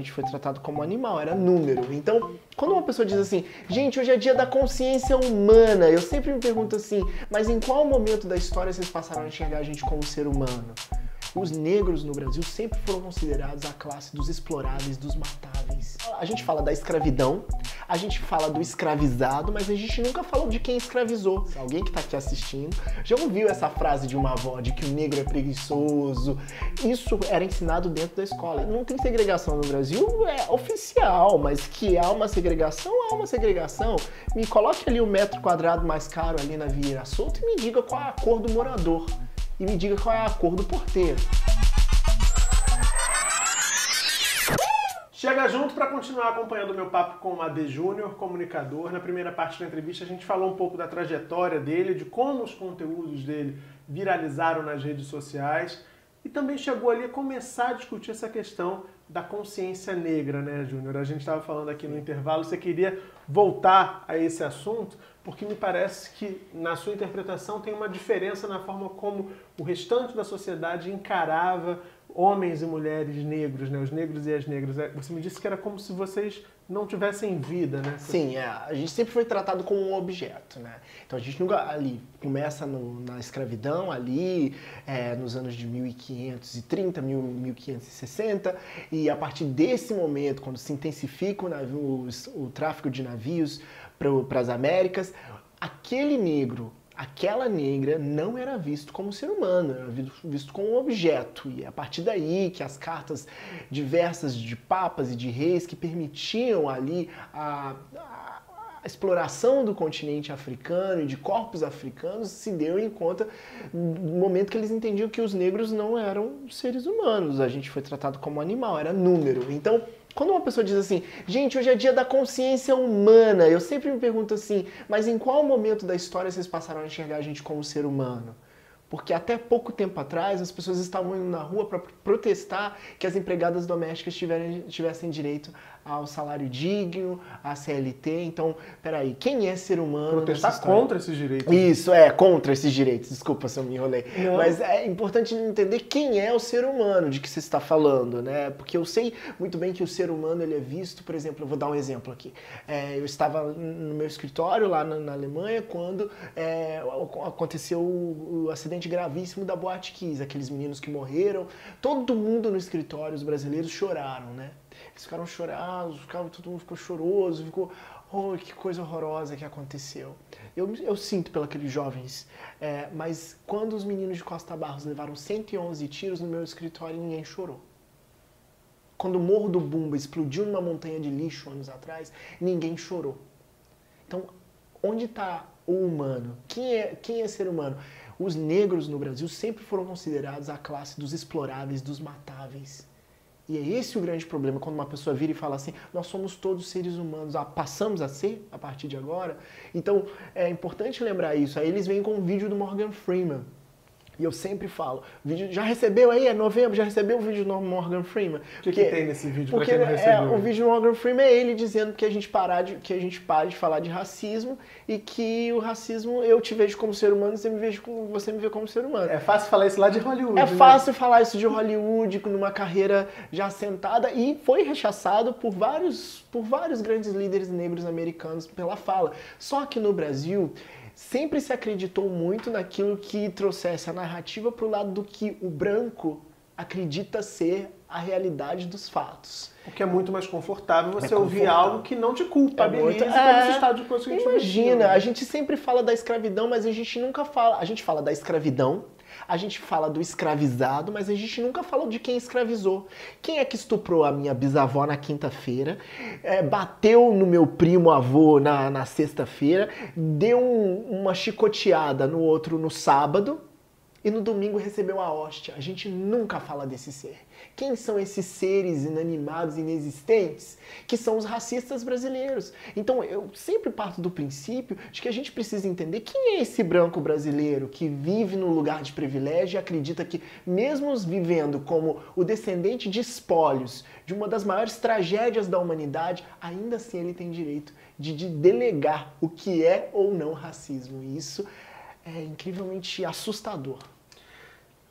gente foi tratado como animal, era número. Então, quando uma pessoa diz assim, gente, hoje é dia da consciência humana, eu sempre me pergunto assim, mas em qual momento da história vocês passaram a enxergar a gente como ser humano? Os negros no Brasil sempre foram considerados a classe dos exploráveis, dos A gente fala da escravidão, a gente fala do escravizado, mas a gente nunca falou de quem escravizou. Alguém que está aqui assistindo já ouviu essa frase de uma avó de que o negro é preguiçoso. Isso era ensinado dentro da escola. Não tem segregação no Brasil, é oficial, mas que há uma segregação, há uma segregação. Me coloque ali o metro quadrado mais caro ali na Vieira Solto e me diga qual é a cor do morador e me diga qual é a cor do porteiro. Chega junto para continuar acompanhando o meu papo com o AD Júnior, comunicador. Na primeira parte da entrevista a gente falou um pouco da trajetória dele, de como os conteúdos dele viralizaram nas redes sociais e também chegou ali a começar a discutir essa questão da consciência negra, né, Júnior? A gente estava falando aqui no intervalo, você queria voltar a esse assunto, porque me parece que na sua interpretação tem uma diferença na forma como o restante da sociedade encarava homens e mulheres negros, né? os negros e as negras. É, você me disse que era como se vocês não tivessem vida, né? Sim, é. a gente sempre foi tratado como um objeto, né? Então a gente nunca ali começa no, na escravidão ali é, nos anos de 1530, 1560 e a partir desse momento, quando se intensifica o, navio, o, o tráfico de navios para as Américas, aquele negro, aquela negra não era visto como ser humano, era visto como um objeto. E é a partir daí que as cartas diversas de papas e de reis que permitiam ali a, a, a exploração do continente africano e de corpos africanos se deu em conta no momento que eles entendiam que os negros não eram seres humanos. A gente foi tratado como animal, era número. Então, quando uma pessoa diz assim, gente, hoje é dia da consciência humana, eu sempre me pergunto assim, mas em qual momento da história vocês passaram a enxergar a gente como ser humano? Porque até pouco tempo atrás as pessoas estavam indo na rua para protestar que as empregadas domésticas tivessem direito ao salário digno, à CLT. Então, peraí, quem é ser humano? Protestar contra esses direitos. Isso, é, contra esses direitos. Desculpa se eu me enrolei. Não. Mas é importante entender quem é o ser humano de que você está falando, né? Porque eu sei muito bem que o ser humano ele é visto, por exemplo, eu vou dar um exemplo aqui. É, eu estava no meu escritório lá na, na Alemanha quando é, aconteceu o, o, acidente gravíssimo da Boate Kiss, aqueles meninos que morreram. Todo mundo no escritório, os brasileiros choraram, né? Eles ficaram chorados, ficaram, todo mundo ficou choroso, ficou, oh, que coisa horrorosa que aconteceu. Eu, eu sinto pelos jovens, é, mas quando os meninos de Costa Barros levaram 111 tiros no meu escritório, ninguém chorou. Quando o Morro do Bumba explodiu numa montanha de lixo anos atrás, ninguém chorou. Então, onde está o humano? Quem é, quem é ser humano? Os negros no Brasil sempre foram considerados a classe dos exploráveis, dos matáveis. E é esse o grande problema, quando uma pessoa vira e fala assim, nós somos todos seres humanos, ah, passamos a ser a partir de agora. Então, é importante lembrar isso. Aí eles vêm com um vídeo do Morgan Freeman, e eu sempre falo, vídeo, já recebeu aí, é novembro, já recebeu o vídeo do Morgan Freeman? O que, que, tem nesse vídeo porque pra quem não recebeu? É, o vídeo do Morgan Freeman é ele dizendo que a gente parar de, que a gente pare de falar de racismo e que o racismo eu te vejo como ser humano, você me vejo como, você me vê como ser humano. É fácil falar isso lá de Hollywood. É né? fácil falar isso de Hollywood, numa carreira já assentada e foi rechaçado por vários, por vários grandes líderes negros americanos pela fala. Só que no Brasil sempre se acreditou muito naquilo que trouxesse a narrativa para o lado do que o branco acredita ser a realidade dos fatos. Porque é muito mais confortável você é ouvir algo que não te culpabiliza é muito, é, esse estado de coisa que a gente Imagina, a gente sempre fala da escravidão, mas a gente nunca fala. A gente fala da escravidão, a gente fala do escravizado, mas a gente nunca fala de quem escravizou. Quem é que estuprou a minha bisavó na quinta-feira, é, bateu no meu primo avô na, na sexta-feira, deu um, uma chicoteada no outro no sábado e no domingo recebeu a hóstia? A gente nunca fala desse ser. Quem são esses seres inanimados, inexistentes? Que são os racistas brasileiros. Então eu sempre parto do princípio de que a gente precisa entender quem é esse branco brasileiro que vive no lugar de privilégio e acredita que, mesmo vivendo como o descendente de espólios de uma das maiores tragédias da humanidade, ainda assim ele tem direito de, de delegar o que é ou não racismo. E isso é incrivelmente assustador.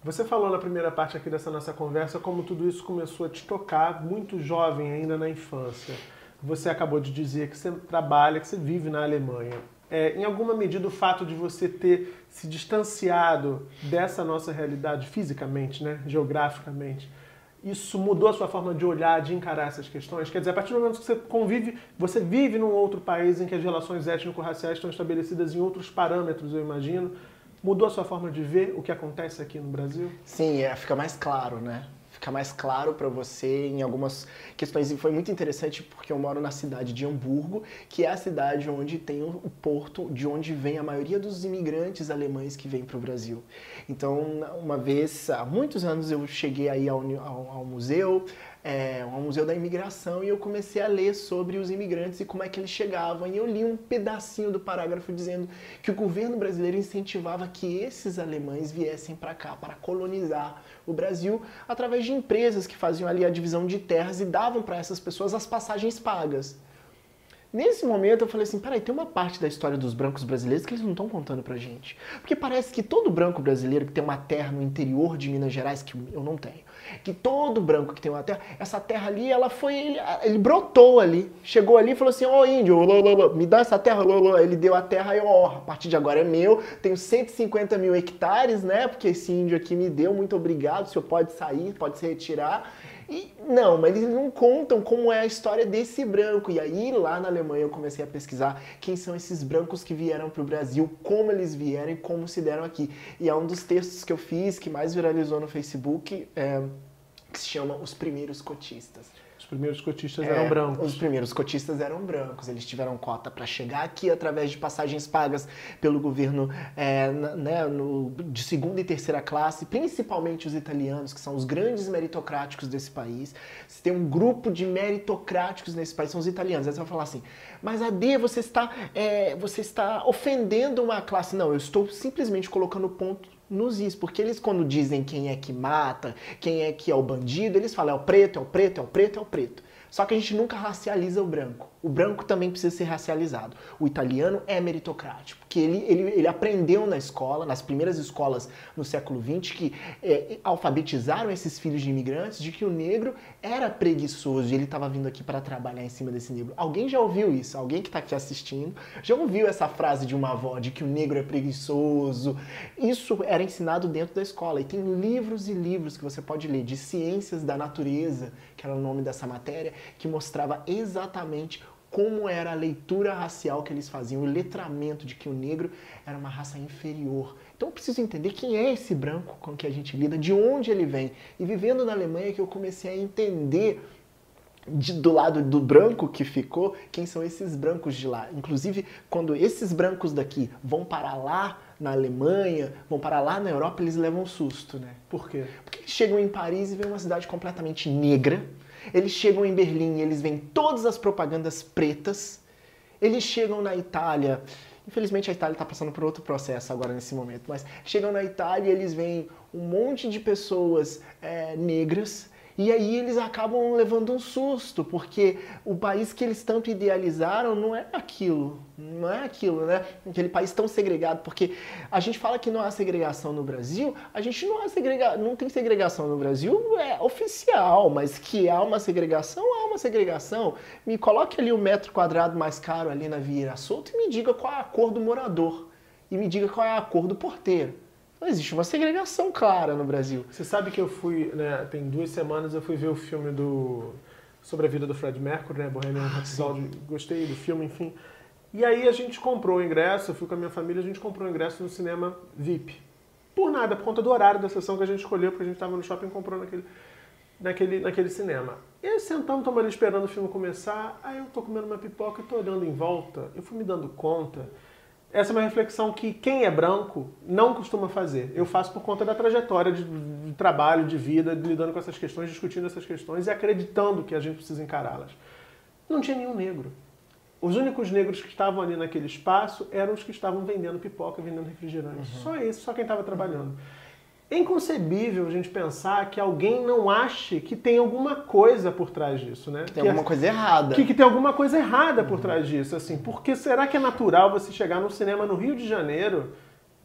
Você falou na primeira parte aqui dessa nossa conversa como tudo isso começou a te tocar muito jovem, ainda na infância. Você acabou de dizer que você trabalha, que você vive na Alemanha. É, em alguma medida, o fato de você ter se distanciado dessa nossa realidade fisicamente, né, geograficamente, isso mudou a sua forma de olhar, de encarar essas questões? Quer dizer, a partir do momento que você convive, você vive num outro país em que as relações étnico-raciais estão estabelecidas em outros parâmetros, eu imagino, Mudou a sua forma de ver o que acontece aqui no Brasil? Sim, é, fica mais claro, né? Fica mais claro para você em algumas questões. E foi muito interessante porque eu moro na cidade de Hamburgo, que é a cidade onde tem o porto de onde vem a maioria dos imigrantes alemães que vêm para o Brasil. Então, uma vez, há muitos anos, eu cheguei aí ao, ao, ao museu, é, um museu da imigração e eu comecei a ler sobre os imigrantes e como é que eles chegavam. E eu li um pedacinho do parágrafo dizendo que o governo brasileiro incentivava que esses alemães viessem para cá para colonizar o Brasil através de empresas que faziam ali a divisão de terras e davam para essas pessoas as passagens pagas. Nesse momento eu falei assim, peraí, tem uma parte da história dos brancos brasileiros que eles não estão contando pra gente. Porque parece que todo branco brasileiro que tem uma terra no interior de Minas Gerais, que eu não tenho, que todo branco que tem uma terra, essa terra ali, ela foi, ele, ele brotou ali, chegou ali e falou assim, ô oh, índio, me dá essa terra, ele deu a terra e ó, a partir de agora é meu, tenho 150 mil hectares, né, porque esse índio aqui me deu, muito obrigado, o senhor pode sair, pode se retirar, e não, mas eles não contam como é a história desse branco. E aí lá na Alemanha eu comecei a pesquisar quem são esses brancos que vieram para o Brasil, como eles vieram e como se deram aqui. E é um dos textos que eu fiz que mais viralizou no Facebook, é, que se chama Os Primeiros Cotistas primeiros cotistas é, eram brancos. Os primeiros cotistas eram brancos. Eles tiveram cota para chegar aqui através de passagens pagas pelo governo é, né, no, de segunda e terceira classe, principalmente os italianos, que são os grandes meritocráticos desse país. Se tem um grupo de meritocráticos nesse país, são os italianos. Aí você vai falar assim, mas Ade, você está, é, você está ofendendo uma classe. Não, eu estou simplesmente colocando ponto nos is, porque eles quando dizem quem é que mata, quem é que é o bandido, eles falam é o preto, é o preto, é o preto, é o preto. Só que a gente nunca racializa o branco. O branco também precisa ser racializado. O italiano é meritocrático, porque ele, ele, ele aprendeu na escola, nas primeiras escolas no século XX, que é, alfabetizaram esses filhos de imigrantes de que o negro era preguiçoso e ele estava vindo aqui para trabalhar em cima desse negro. Alguém já ouviu isso? Alguém que está aqui assistindo já ouviu essa frase de uma avó de que o negro é preguiçoso? Isso era ensinado dentro da escola e tem livros e livros que você pode ler de ciências da natureza, que era o nome dessa matéria, que mostrava exatamente como era a leitura racial que eles faziam, o letramento de que o negro era uma raça inferior. Então eu preciso entender quem é esse branco com que a gente lida, de onde ele vem. E vivendo na Alemanha que eu comecei a entender de, do lado do branco que ficou, quem são esses brancos de lá. Inclusive, quando esses brancos daqui vão para lá na Alemanha, vão para lá na Europa, eles levam susto, né? Por quê? Porque eles chegam em Paris e veem uma cidade completamente negra, eles chegam em Berlim e eles veem todas as propagandas pretas. Eles chegam na Itália. Infelizmente a Itália está passando por outro processo agora nesse momento, mas chegam na Itália e eles veem um monte de pessoas é, negras e aí eles acabam levando um susto, porque o país que eles tanto idealizaram não é aquilo, não é aquilo, né? Aquele país tão segregado, porque a gente fala que não há segregação no Brasil, a gente não há segrega... não tem segregação no Brasil, é oficial, mas que há uma segregação, há uma segregação. Me coloque ali o um metro quadrado mais caro ali na Vieira Solto e me diga qual é a cor do morador. E me diga qual é a cor do porteiro. Não existe uma segregação clara no Brasil. Você sabe que eu fui, né, tem duas semanas eu fui ver o filme do sobre a vida do Fred Mercury, né, Bohemian ah, Rhapsody, gostei do filme, enfim. E aí a gente comprou o ingresso, eu fui com a minha família, a gente comprou o ingresso no cinema VIP. Por nada, por conta do horário da sessão que a gente escolheu, porque a gente estava no shopping e comprou naquele, naquele, naquele cinema. E aí sentando, estamos ali esperando o filme começar, aí eu tô comendo uma pipoca e tô olhando em volta, eu fui me dando conta essa é uma reflexão que quem é branco não costuma fazer. Eu faço por conta da trajetória de, de trabalho, de vida, lidando com essas questões, discutindo essas questões e acreditando que a gente precisa encará-las. Não tinha nenhum negro. Os únicos negros que estavam ali naquele espaço eram os que estavam vendendo pipoca, vendendo refrigerante. Uhum. Só isso, só quem estava trabalhando. É inconcebível a gente pensar que alguém não ache que tem alguma coisa por trás disso, né? Que tem que alguma é, coisa errada. Que, que, tem alguma coisa errada por uhum. trás disso, assim. Porque será que é natural você chegar num cinema no Rio de Janeiro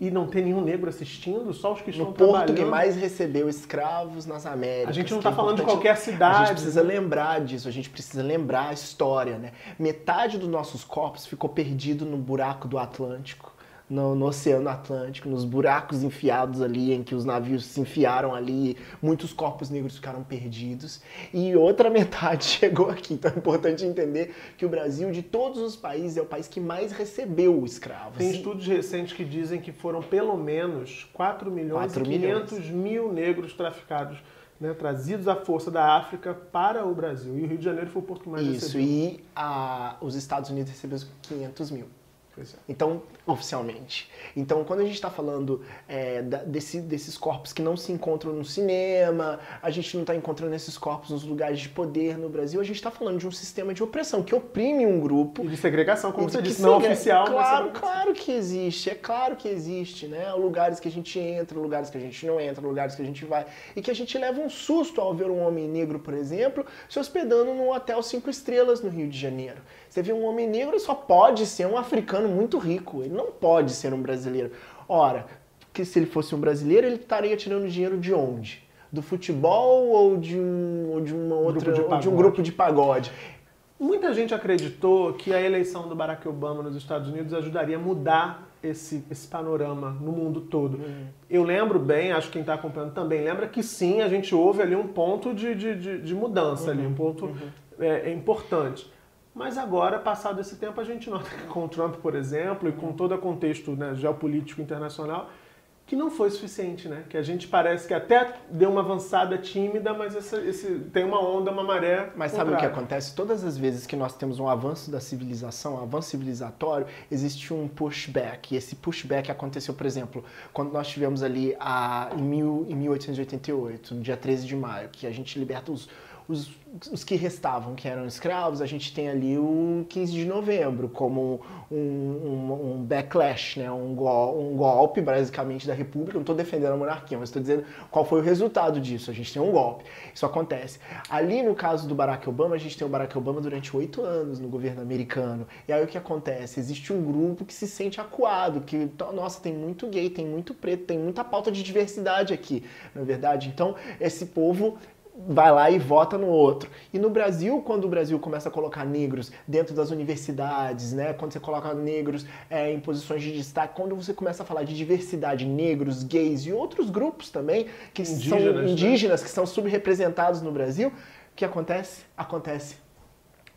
e não ter nenhum negro assistindo, só os que estão no trabalhando. porto que mais recebeu escravos nas Américas. A gente não que é está falando de qualquer cidade. A gente precisa lembrar disso, a gente precisa lembrar a história, né? Metade dos nossos corpos ficou perdido no buraco do Atlântico, no, no Oceano Atlântico, nos buracos enfiados ali, em que os navios se enfiaram ali, muitos corpos negros ficaram perdidos, e outra metade chegou aqui. Então é importante entender que o Brasil, de todos os países, é o país que mais recebeu escravos. Tem estudos recentes que dizem que foram pelo menos 4 milhões 4 e 500 mil negros traficados, né, trazidos à força da África para o Brasil. E o Rio de Janeiro foi o porto que mais Isso, recebeu. e a- os Estados Unidos recebeu 500 mil. É. Então, oficialmente. Então, quando a gente está falando é, da- desse- desses corpos que não se encontram no cinema, a gente não está encontrando esses corpos nos lugares de poder no Brasil, a gente está falando de um sistema de opressão que oprime um grupo. E de segregação, como você que disse, não segre- oficial, mas Claro, segregação. claro que existe, é claro que existe, né? Lugares que a gente entra, lugares que a gente não entra, lugares que a gente vai. E que a gente leva um susto ao ver um homem negro, por exemplo, se hospedando num hotel cinco estrelas no Rio de Janeiro. Você vê um homem negro, só pode ser um africano muito rico, ele não pode ser um brasileiro. Ora, que se ele fosse um brasileiro, ele estaria tirando dinheiro de onde? Do futebol ou de um, ou de uma outra, de ou de um grupo de pagode? Muita gente acreditou que a eleição do Barack Obama nos Estados Unidos ajudaria a mudar esse, esse panorama no mundo todo. Eu lembro bem, acho que quem está acompanhando também lembra que sim, a gente houve ali um ponto de, de, de, de mudança ali, um ponto é, é importante. Mas agora, passado esse tempo, a gente nota que com o Trump, por exemplo, e com todo o contexto né, geopolítico internacional, que não foi suficiente, né? Que a gente parece que até deu uma avançada tímida, mas essa- esse, tem uma onda, uma maré. Mas sabe o que acontece? Todas as vezes que nós temos um avanço da civilização, um avanço civilizatório, existe um pushback. E esse pushback aconteceu, por exemplo, quando nós tivemos ali a, em, mil, em 1888, no dia 13 de maio, que a gente liberta os, os, os que restavam, que eram escravos, a gente tem ali o 15 de novembro como um, um, um backlash, né? um, gol, um golpe, basicamente, da República. Não estou defendendo a monarquia, mas estou dizendo qual foi o resultado disso. A gente tem um golpe. Isso acontece. Ali, no caso do Barack Obama, a gente tem o Barack Obama durante oito anos no governo americano. E aí o que acontece? Existe um grupo que se sente acuado, que, nossa, tem muito gay, tem muito preto, tem muita pauta de diversidade aqui, na verdade. Então, esse povo vai lá e vota no outro. E no Brasil, quando o Brasil começa a colocar negros dentro das universidades, né, quando você coloca negros é, em posições de destaque, quando você começa a falar de diversidade, negros, gays e outros grupos também que são Indígenas, né? indígenas, que são subrepresentados no Brasil, o que acontece? Acontece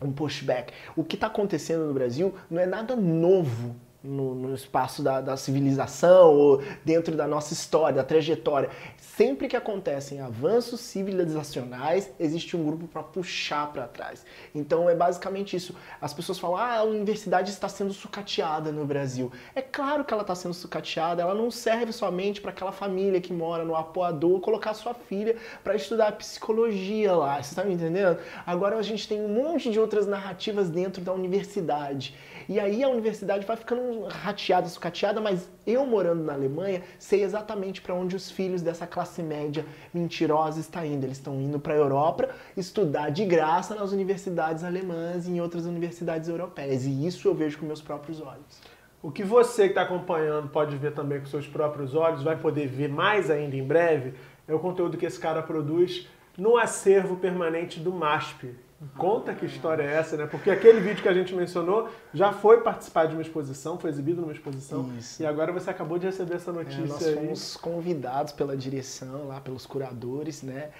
um pushback. O que está acontecendo no Brasil não é nada novo no, no espaço da, da civilização ou dentro da nossa história, da trajetória. Sempre que acontecem avanços civilizacionais, existe um grupo para puxar para trás. Então é basicamente isso. As pessoas falam: ah, a universidade está sendo sucateada no Brasil. É claro que ela está sendo sucateada, ela não serve somente para aquela família que mora no apoador colocar sua filha para estudar psicologia lá. Você está me entendendo? Agora a gente tem um monte de outras narrativas dentro da universidade. E aí a universidade vai ficando rateada, sucateada, mas eu morando na Alemanha sei exatamente para onde os filhos dessa classe média mentirosa estão indo. Eles estão indo para a Europa estudar de graça nas universidades alemãs e em outras universidades europeias. E isso eu vejo com meus próprios olhos. O que você que está acompanhando pode ver também com seus próprios olhos, vai poder ver mais ainda em breve, é o conteúdo que esse cara produz no acervo permanente do MASP. Conta que história é essa, né? Porque aquele vídeo que a gente mencionou já foi participar de uma exposição, foi exibido numa exposição. Isso. E agora você acabou de receber essa É, notícia nós aí. fomos convidados pela direção lá, pelos curadores, né?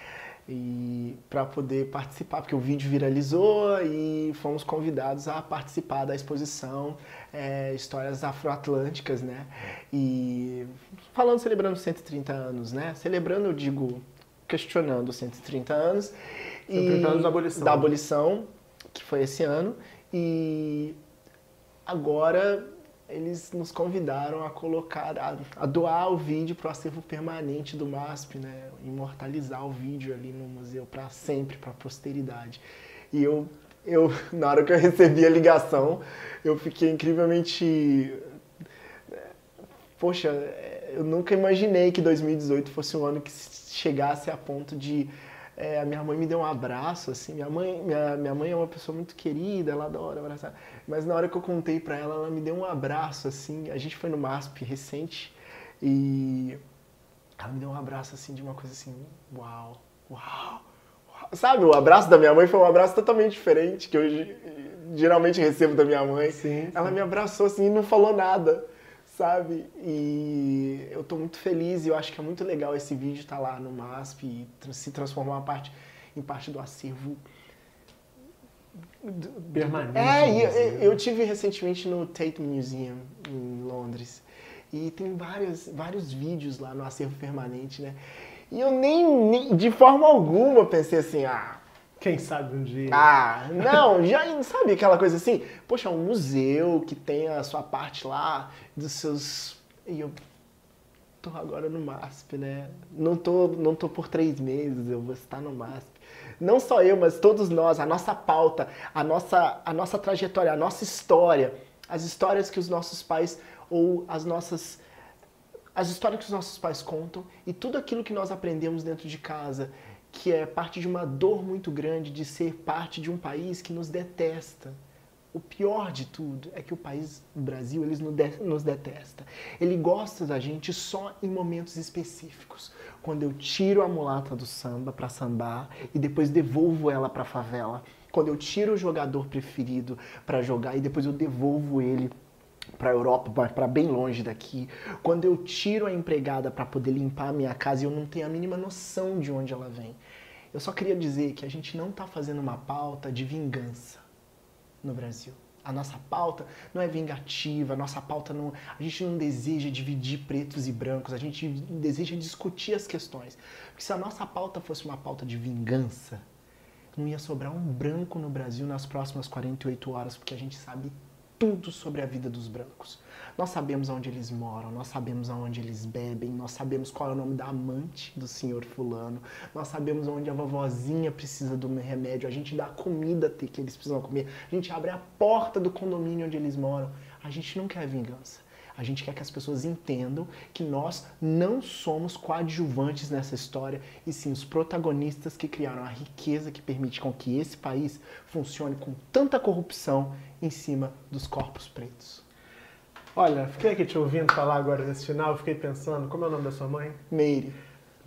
E para poder participar, porque o vídeo viralizou e fomos convidados a participar da exposição é, Histórias Afroatlânticas, né? E falando, celebrando 130 anos, né? Celebrando, eu digo, questionando os 130 anos. 130 anos da abolição. Da abolição, que foi esse ano. E agora eles nos convidaram a colocar, a, a doar o vídeo para o acervo permanente do MASP, né? Imortalizar o vídeo ali no museu para sempre, para a posteridade. E eu, eu, na hora que eu recebi a ligação, eu fiquei incrivelmente. Poxa, eu nunca imaginei que 2018 fosse um ano que chegasse a ponto de é, a minha mãe me deu um abraço, assim, minha mãe, minha, minha mãe é uma pessoa muito querida, ela adora abraçar, mas na hora que eu contei pra ela, ela me deu um abraço, assim, a gente foi no MASP recente, E ela me deu um abraço assim de uma coisa assim, uau, uau. uau. Sabe, o abraço da minha mãe foi um abraço totalmente diferente que eu geralmente recebo da minha mãe. Sim, ela me abraçou assim e não falou nada, sabe? E eu tô muito feliz e eu acho que é muito legal esse vídeo estar tá lá no MASP e se transformar uma parte, em parte do acervo permanente. É, eu, eu tive recentemente no Tate Museum em Londres e tem vários, vários vídeos lá no acervo permanente, né? E eu nem, nem de forma alguma pensei assim, ah, quem sabe um dia. Ah, não, já sabe aquela coisa assim? Poxa, um museu que tem a sua parte lá dos seus. E eu tô agora no MASP, né? Não tô, não tô por três meses, eu vou estar no MASP. Não só eu, mas todos nós, a nossa pauta, a nossa, a nossa trajetória, a nossa história, as histórias que os nossos pais ou as nossas as histórias que os nossos pais contam e tudo aquilo que nós aprendemos dentro de casa, que é parte de uma dor muito grande de ser parte de um país que nos detesta. O pior de tudo é que o país, o Brasil, eles nos detesta. Ele gosta da gente só em momentos específicos. Quando eu tiro a mulata do samba para sambar e depois devolvo ela para favela. Quando eu tiro o jogador preferido para jogar e depois eu devolvo ele para Europa, para bem longe daqui. Quando eu tiro a empregada para poder limpar a minha casa e eu não tenho a mínima noção de onde ela vem. Eu só queria dizer que a gente não está fazendo uma pauta de vingança no Brasil. A nossa pauta não é vingativa, a nossa pauta não. A gente não deseja dividir pretos e brancos, a gente deseja discutir as questões. Porque se a nossa pauta fosse uma pauta de vingança, não ia sobrar um branco no Brasil nas próximas 48 horas, porque a gente sabe tudo sobre a vida dos brancos. Nós sabemos onde eles moram, nós sabemos onde eles bebem, nós sabemos qual é o nome da amante do senhor fulano, nós sabemos onde a vovozinha precisa do remédio, a gente dá a comida que eles precisam comer, a gente abre a porta do condomínio onde eles moram. A gente não quer vingança. A gente quer que as pessoas entendam que nós não somos coadjuvantes nessa história, e sim os protagonistas que criaram a riqueza que permite com que esse país funcione com tanta corrupção em cima dos corpos pretos. Olha, fiquei aqui te ouvindo falar agora nesse final, fiquei pensando, como é o nome da sua mãe? Meire.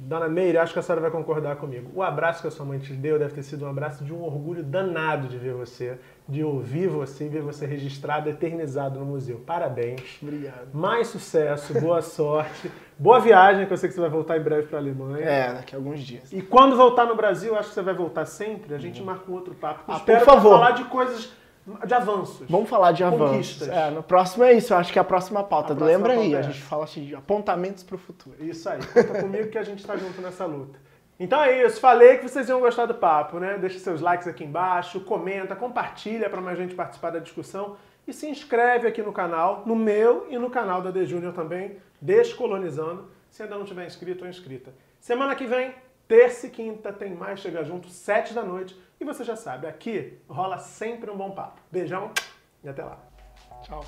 Dona Meire, acho que a senhora vai concordar comigo. O abraço que a sua mãe te deu deve ter sido um abraço de um orgulho danado de ver você, de ouvir você e ver você registrado, eternizado no museu. Parabéns. Obrigado. Mais sucesso, boa sorte, boa viagem, que eu sei que você vai voltar em breve para a Alemanha. É, daqui a alguns dias. E quando voltar no Brasil, acho que você vai voltar sempre, a gente uhum. marca um outro papo. Ah, por favor. falar de coisas de avanços. Vamos falar de avanços. É, no próximo é isso, eu acho que é a próxima pauta. A próxima Lembra pauta aí, é. a gente fala assim, de apontamentos para o futuro. Isso aí, conta comigo que a gente está junto nessa luta. Então é isso, falei que vocês iam gostar do papo, né? Deixa seus likes aqui embaixo, comenta, compartilha para mais gente participar da discussão e se inscreve aqui no canal, no meu e no canal da The Junior também, Descolonizando, se ainda não tiver inscrito ou inscrita. Semana que vem, Terça e quinta tem mais Chega Junto, sete da noite. E você já sabe, aqui rola sempre um bom papo. Beijão e até lá. Tchau.